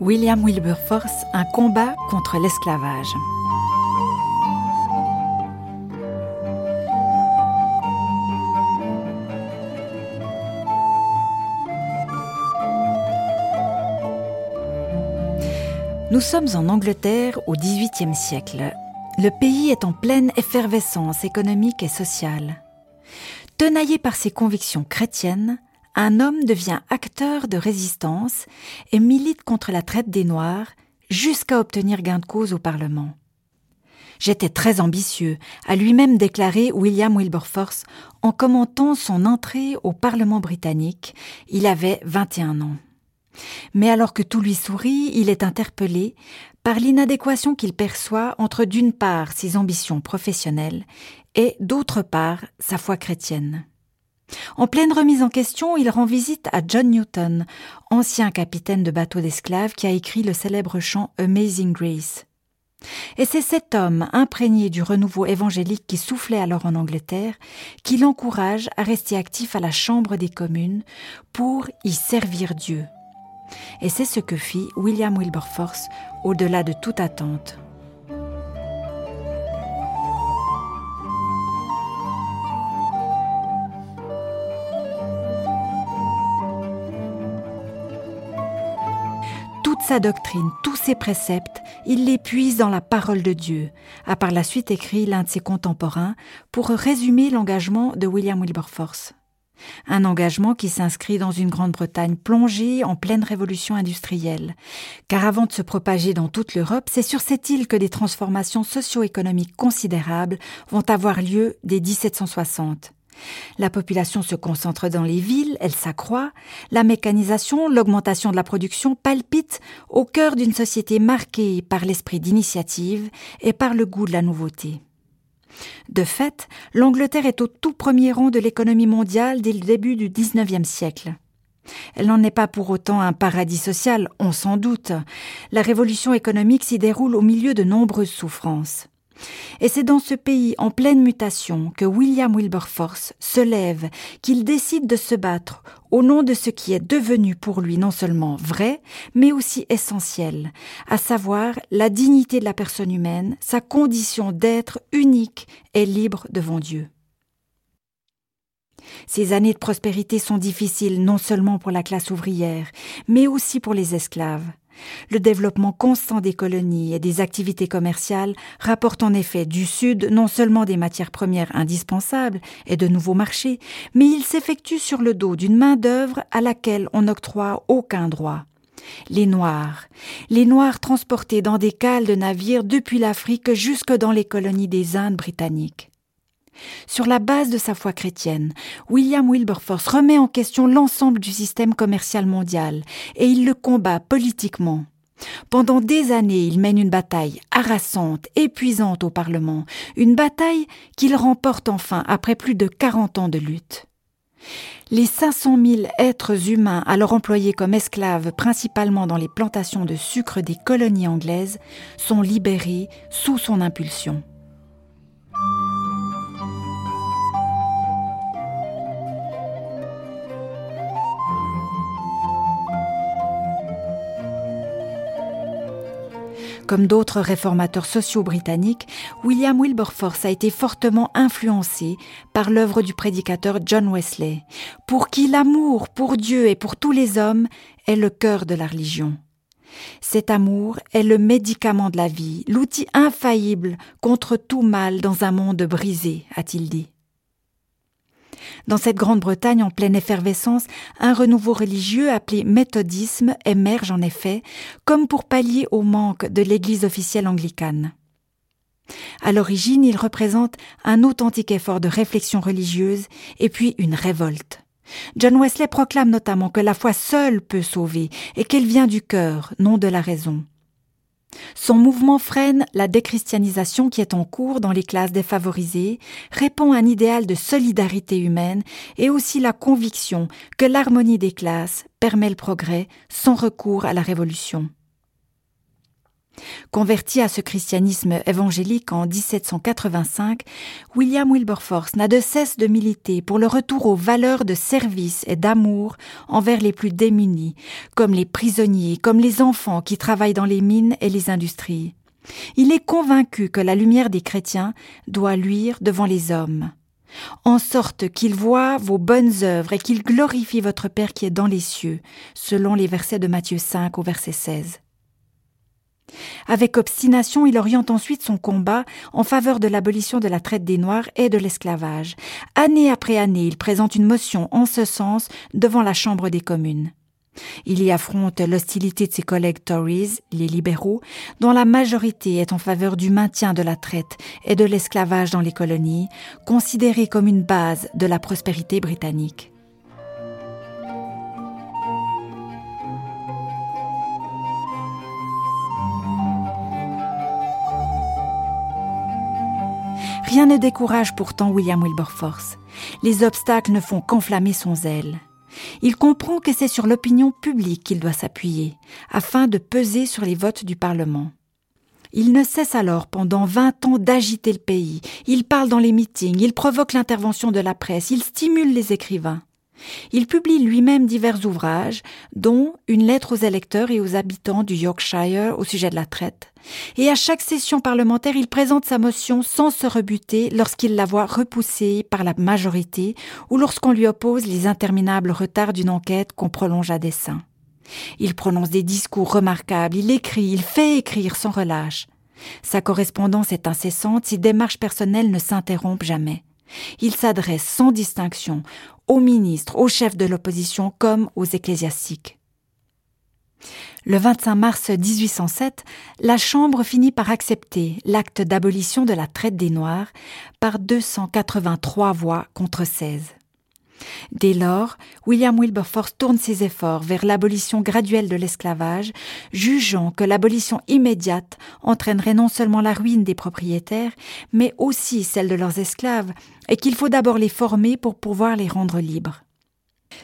William Wilberforce, Un combat contre l'esclavage. Nous sommes en Angleterre au XVIIIe siècle. Le pays est en pleine effervescence économique et sociale. Tenaillé par ses convictions chrétiennes, un homme devient acteur de résistance et milite contre la traite des Noirs jusqu'à obtenir gain de cause au Parlement. J'étais très ambitieux, a lui-même déclaré William Wilberforce en commentant son entrée au Parlement britannique. Il avait 21 ans. Mais alors que tout lui sourit, il est interpellé par l'inadéquation qu'il perçoit entre d'une part ses ambitions professionnelles et d'autre part sa foi chrétienne. En pleine remise en question, il rend visite à John Newton, ancien capitaine de bateau d'esclaves qui a écrit le célèbre chant Amazing Grace. Et c'est cet homme, imprégné du renouveau évangélique qui soufflait alors en Angleterre, qui l'encourage à rester actif à la Chambre des communes pour y servir Dieu. Et c'est ce que fit William Wilberforce au-delà de toute attente. Sa doctrine, tous ses préceptes, il les puise dans la parole de Dieu, a par la suite écrit l'un de ses contemporains pour résumer l'engagement de William Wilberforce. Un engagement qui s'inscrit dans une Grande-Bretagne plongée en pleine révolution industrielle. Car avant de se propager dans toute l'Europe, c'est sur cette île que des transformations socio-économiques considérables vont avoir lieu dès 1760. La population se concentre dans les villes, elle s'accroît, la mécanisation, l'augmentation de la production palpitent au cœur d'une société marquée par l'esprit d'initiative et par le goût de la nouveauté. De fait, l'Angleterre est au tout premier rang de l'économie mondiale dès le début du XIXe siècle. Elle n'en est pas pour autant un paradis social, on s'en doute. La révolution économique s'y déroule au milieu de nombreuses souffrances. Et c'est dans ce pays en pleine mutation que William Wilberforce se lève, qu'il décide de se battre au nom de ce qui est devenu pour lui non seulement vrai, mais aussi essentiel, à savoir la dignité de la personne humaine, sa condition d'être unique et libre devant Dieu. Ces années de prospérité sont difficiles non seulement pour la classe ouvrière, mais aussi pour les esclaves. Le développement constant des colonies et des activités commerciales rapporte en effet du Sud non seulement des matières premières indispensables et de nouveaux marchés, mais il s'effectue sur le dos d'une main-d'œuvre à laquelle on n'octroie aucun droit. Les Noirs. Les Noirs transportés dans des cales de navires depuis l'Afrique jusque dans les colonies des Indes britanniques. Sur la base de sa foi chrétienne, William Wilberforce remet en question l'ensemble du système commercial mondial et il le combat politiquement. Pendant des années, il mène une bataille harassante, épuisante au Parlement, une bataille qu'il remporte enfin après plus de 40 ans de lutte. Les 500 000 êtres humains alors employés comme esclaves principalement dans les plantations de sucre des colonies anglaises sont libérés sous son impulsion. Comme d'autres réformateurs sociaux britanniques, William Wilberforce a été fortement influencé par l'œuvre du prédicateur John Wesley, pour qui l'amour pour Dieu et pour tous les hommes est le cœur de la religion. Cet amour est le médicament de la vie, l'outil infaillible contre tout mal dans un monde brisé, a-t-il dit. Dans cette Grande-Bretagne en pleine effervescence, un renouveau religieux appelé méthodisme émerge en effet, comme pour pallier au manque de l'Église officielle anglicane. À l'origine, il représente un authentique effort de réflexion religieuse et puis une révolte. John Wesley proclame notamment que la foi seule peut sauver et qu'elle vient du cœur, non de la raison. Son mouvement freine la déchristianisation qui est en cours dans les classes défavorisées, répond un idéal de solidarité humaine et aussi la conviction que l'harmonie des classes permet le progrès sans recours à la révolution. Converti à ce christianisme évangélique en 1785, William Wilberforce n'a de cesse de militer pour le retour aux valeurs de service et d'amour envers les plus démunis, comme les prisonniers, comme les enfants qui travaillent dans les mines et les industries. Il est convaincu que la lumière des chrétiens doit luire devant les hommes, en sorte qu'il voit vos bonnes œuvres et qu'il glorifie votre Père qui est dans les cieux, selon les versets de Matthieu 5 au verset 16. Avec obstination, il oriente ensuite son combat en faveur de l'abolition de la traite des Noirs et de l'esclavage. Année après année, il présente une motion en ce sens devant la Chambre des communes. Il y affronte l'hostilité de ses collègues Tories, les libéraux, dont la majorité est en faveur du maintien de la traite et de l'esclavage dans les colonies, considérées comme une base de la prospérité britannique. Rien ne décourage pourtant William Wilberforce. Les obstacles ne font qu'enflammer son zèle. Il comprend que c'est sur l'opinion publique qu'il doit s'appuyer, afin de peser sur les votes du Parlement. Il ne cesse alors pendant vingt ans d'agiter le pays. Il parle dans les meetings, il provoque l'intervention de la presse, il stimule les écrivains. Il publie lui-même divers ouvrages, dont une lettre aux électeurs et aux habitants du Yorkshire au sujet de la traite. Et à chaque session parlementaire, il présente sa motion sans se rebuter lorsqu'il la voit repoussée par la majorité ou lorsqu'on lui oppose les interminables retards d'une enquête qu'on prolonge à dessein. Il prononce des discours remarquables, il écrit, il fait écrire sans relâche. Sa correspondance est incessante, ses démarches personnelles ne s'interrompent jamais. Il s'adresse sans distinction aux ministres, aux chefs de l'opposition comme aux ecclésiastiques. Le 25 mars 1807, la Chambre finit par accepter l'acte d'abolition de la traite des Noirs par 283 voix contre 16. Dès lors, William Wilberforce tourne ses efforts vers l'abolition graduelle de l'esclavage, jugeant que l'abolition immédiate entraînerait non seulement la ruine des propriétaires, mais aussi celle de leurs esclaves, et qu'il faut d'abord les former pour pouvoir les rendre libres.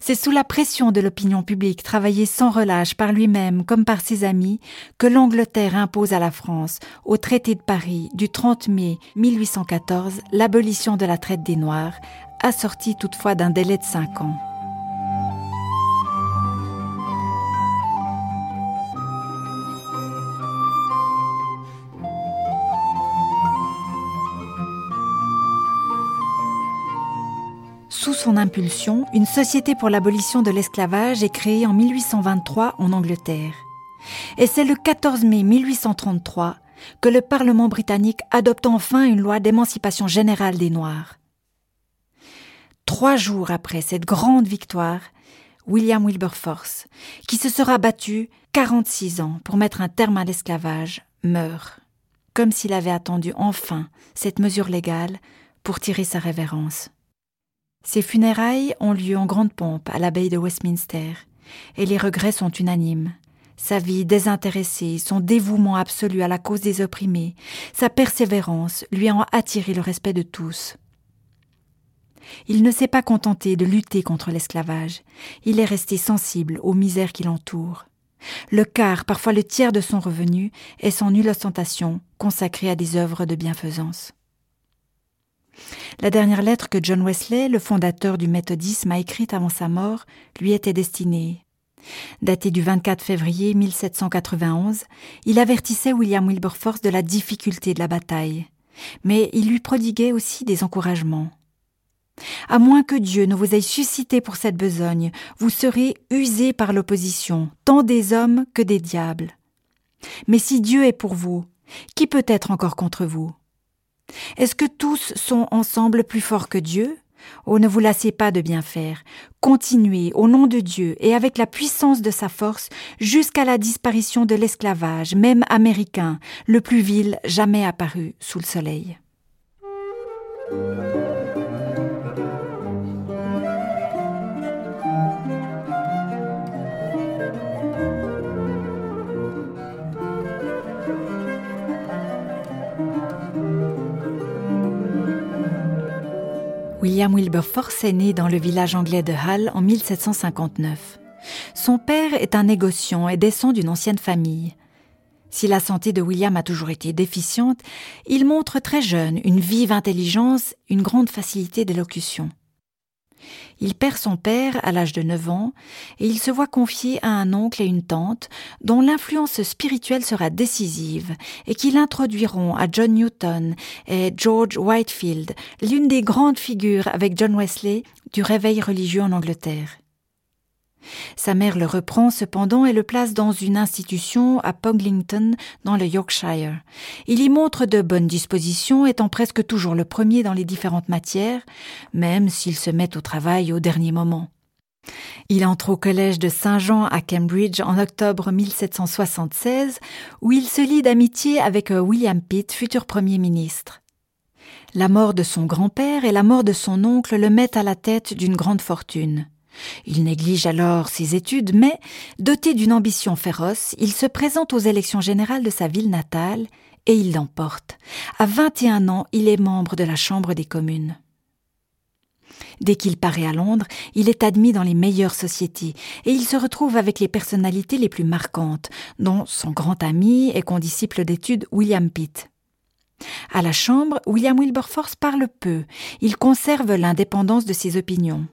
C'est sous la pression de l'opinion publique travaillée sans relâche par lui-même comme par ses amis que l'Angleterre impose à la France, au traité de Paris du 30 mai 1814, l'abolition de la traite des Noirs, assorti toutefois d'un délai de cinq ans. Sous son impulsion, une société pour l'abolition de l'esclavage est créée en 1823 en Angleterre. Et c'est le 14 mai 1833 que le Parlement britannique adopte enfin une loi d'émancipation générale des Noirs. Trois jours après cette grande victoire, William Wilberforce, qui se sera battu 46 ans pour mettre un terme à l'esclavage, meurt, comme s'il avait attendu enfin cette mesure légale pour tirer sa révérence. Ses funérailles ont lieu en grande pompe à l'abbaye de Westminster, et les regrets sont unanimes. Sa vie désintéressée, son dévouement absolu à la cause des opprimés, sa persévérance lui ont attiré le respect de tous. Il ne s'est pas contenté de lutter contre l'esclavage, il est resté sensible aux misères qui l'entourent. Le quart, parfois le tiers de son revenu, est sans nulle ostentation consacré à des œuvres de bienfaisance. La dernière lettre que John Wesley, le fondateur du méthodisme, a écrite avant sa mort, lui était destinée. Datée du 24 février 1791, il avertissait William Wilberforce de la difficulté de la bataille, mais il lui prodiguait aussi des encouragements. À moins que Dieu ne vous ait suscité pour cette besogne, vous serez usé par l'opposition, tant des hommes que des diables. Mais si Dieu est pour vous, qui peut être encore contre vous? Est-ce que tous sont ensemble plus forts que Dieu? Oh, ne vous lassez pas de bien faire. Continuez au nom de Dieu et avec la puissance de sa force jusqu'à la disparition de l'esclavage, même américain, le plus vil jamais apparu sous le soleil. William Wilberforce est né dans le village anglais de Hull en 1759. Son père est un négociant et descend d'une ancienne famille. Si la santé de William a toujours été déficiente, il montre très jeune une vive intelligence, une grande facilité d'élocution. Il perd son père à l'âge de 9 ans et il se voit confier à un oncle et une tante dont l'influence spirituelle sera décisive et qui l'introduiront à John Newton et George Whitefield, l'une des grandes figures avec John Wesley du réveil religieux en Angleterre. Sa mère le reprend cependant et le place dans une institution à Poglington, dans le Yorkshire. Il y montre de bonnes dispositions, étant presque toujours le premier dans les différentes matières, même s'il se met au travail au dernier moment. Il entre au collège de Saint-Jean à Cambridge en octobre 1776, où il se lie d'amitié avec euh, William Pitt, futur Premier ministre. La mort de son grand-père et la mort de son oncle le mettent à la tête d'une grande fortune. Il néglige alors ses études, mais, doté d'une ambition féroce, il se présente aux élections générales de sa ville natale et il l'emporte. À 21 ans, il est membre de la Chambre des communes. Dès qu'il paraît à Londres, il est admis dans les meilleures sociétés et il se retrouve avec les personnalités les plus marquantes, dont son grand ami et condisciple d'études William Pitt. À la Chambre, William Wilberforce parle peu. Il conserve l'indépendance de ses opinions.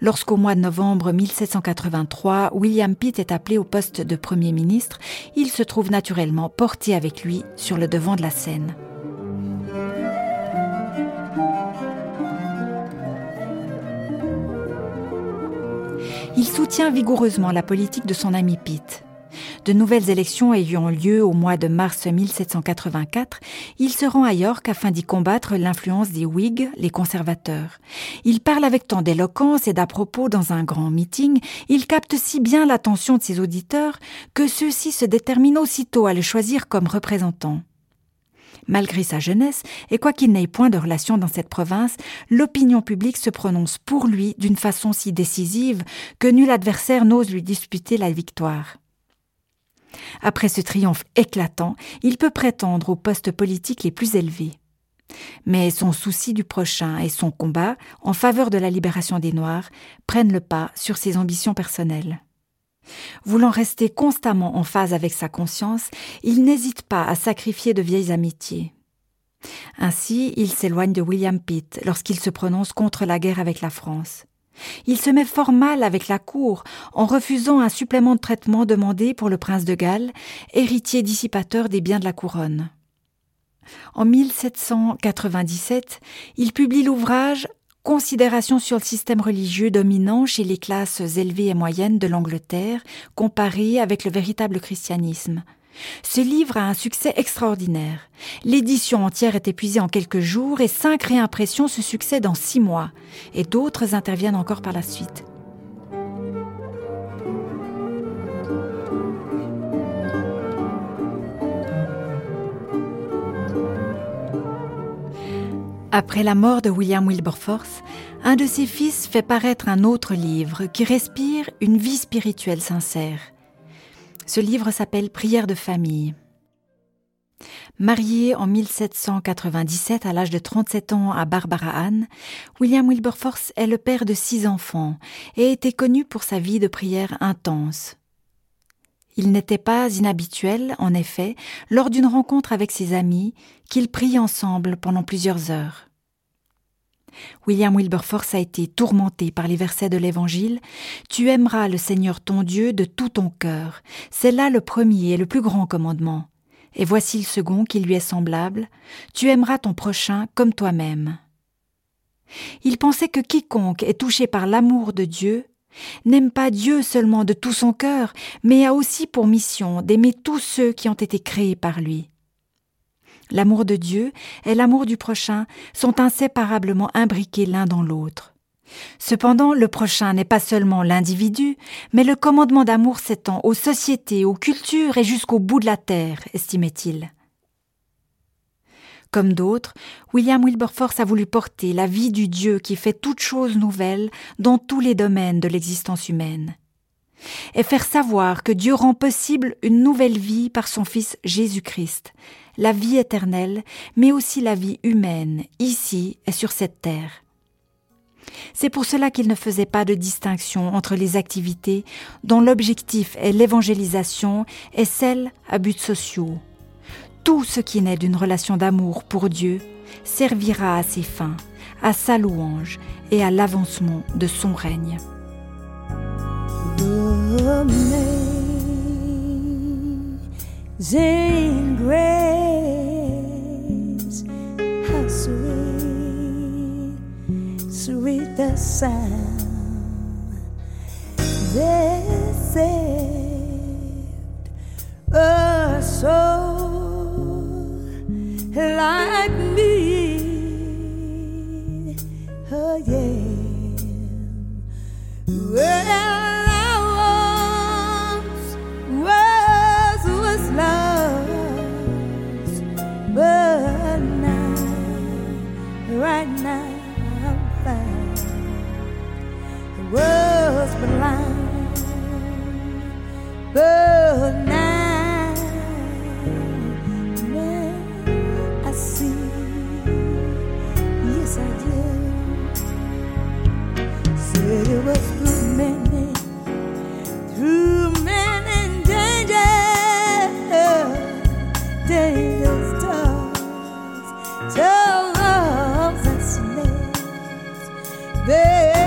Lorsqu'au mois de novembre 1783, William Pitt est appelé au poste de Premier ministre, il se trouve naturellement porté avec lui sur le devant de la scène. Il soutient vigoureusement la politique de son ami Pitt. De nouvelles élections ayant lieu au mois de mars 1784, il se rend à York afin d'y combattre l'influence des Whigs, les conservateurs. Il parle avec tant d'éloquence et d'à propos dans un grand meeting, il capte si bien l'attention de ses auditeurs que ceux-ci se déterminent aussitôt à le choisir comme représentant. Malgré sa jeunesse, et quoiqu'il n'ait point de relation dans cette province, l'opinion publique se prononce pour lui d'une façon si décisive que nul adversaire n'ose lui disputer la victoire. Après ce triomphe éclatant, il peut prétendre aux postes politiques les plus élevés. Mais son souci du prochain et son combat en faveur de la libération des Noirs prennent le pas sur ses ambitions personnelles. Voulant rester constamment en phase avec sa conscience, il n'hésite pas à sacrifier de vieilles amitiés. Ainsi, il s'éloigne de William Pitt lorsqu'il se prononce contre la guerre avec la France. Il se met fort mal avec la cour en refusant un supplément de traitement demandé pour le prince de Galles, héritier dissipateur des biens de la couronne. En 1797, il publie l'ouvrage Considération sur le système religieux dominant chez les classes élevées et moyennes de l'Angleterre, comparé avec le véritable christianisme. Ce livre a un succès extraordinaire. L'édition entière est épuisée en quelques jours et cinq réimpressions se succèdent en six mois, et d'autres interviennent encore par la suite. Après la mort de William Wilberforce, un de ses fils fait paraître un autre livre qui respire une vie spirituelle sincère. Ce livre s'appelle Prière de famille. Marié en 1797 à l'âge de 37 ans à Barbara Ann, William Wilberforce est le père de six enfants et était connu pour sa vie de prière intense. Il n'était pas inhabituel, en effet, lors d'une rencontre avec ses amis, qu'ils prient ensemble pendant plusieurs heures. William Wilberforce a été tourmenté par les versets de l'Évangile. Tu aimeras le Seigneur ton Dieu de tout ton cœur. C'est là le premier et le plus grand commandement. Et voici le second qui lui est semblable. Tu aimeras ton prochain comme toi-même. Il pensait que quiconque est touché par l'amour de Dieu n'aime pas Dieu seulement de tout son cœur, mais a aussi pour mission d'aimer tous ceux qui ont été créés par lui. L'amour de Dieu et l'amour du prochain sont inséparablement imbriqués l'un dans l'autre. Cependant, le prochain n'est pas seulement l'individu, mais le commandement d'amour s'étend aux sociétés, aux cultures et jusqu'au bout de la terre, estimait-il. Comme d'autres, William Wilberforce a voulu porter la vie du Dieu qui fait toutes choses nouvelles dans tous les domaines de l'existence humaine et faire savoir que Dieu rend possible une nouvelle vie par son Fils Jésus-Christ, la vie éternelle, mais aussi la vie humaine, ici et sur cette terre. C'est pour cela qu'il ne faisait pas de distinction entre les activités dont l'objectif est l'évangélisation et celles à buts sociaux. Tout ce qui naît d'une relation d'amour pour Dieu servira à ses fins, à sa louange et à l'avancement de son règne. sound. There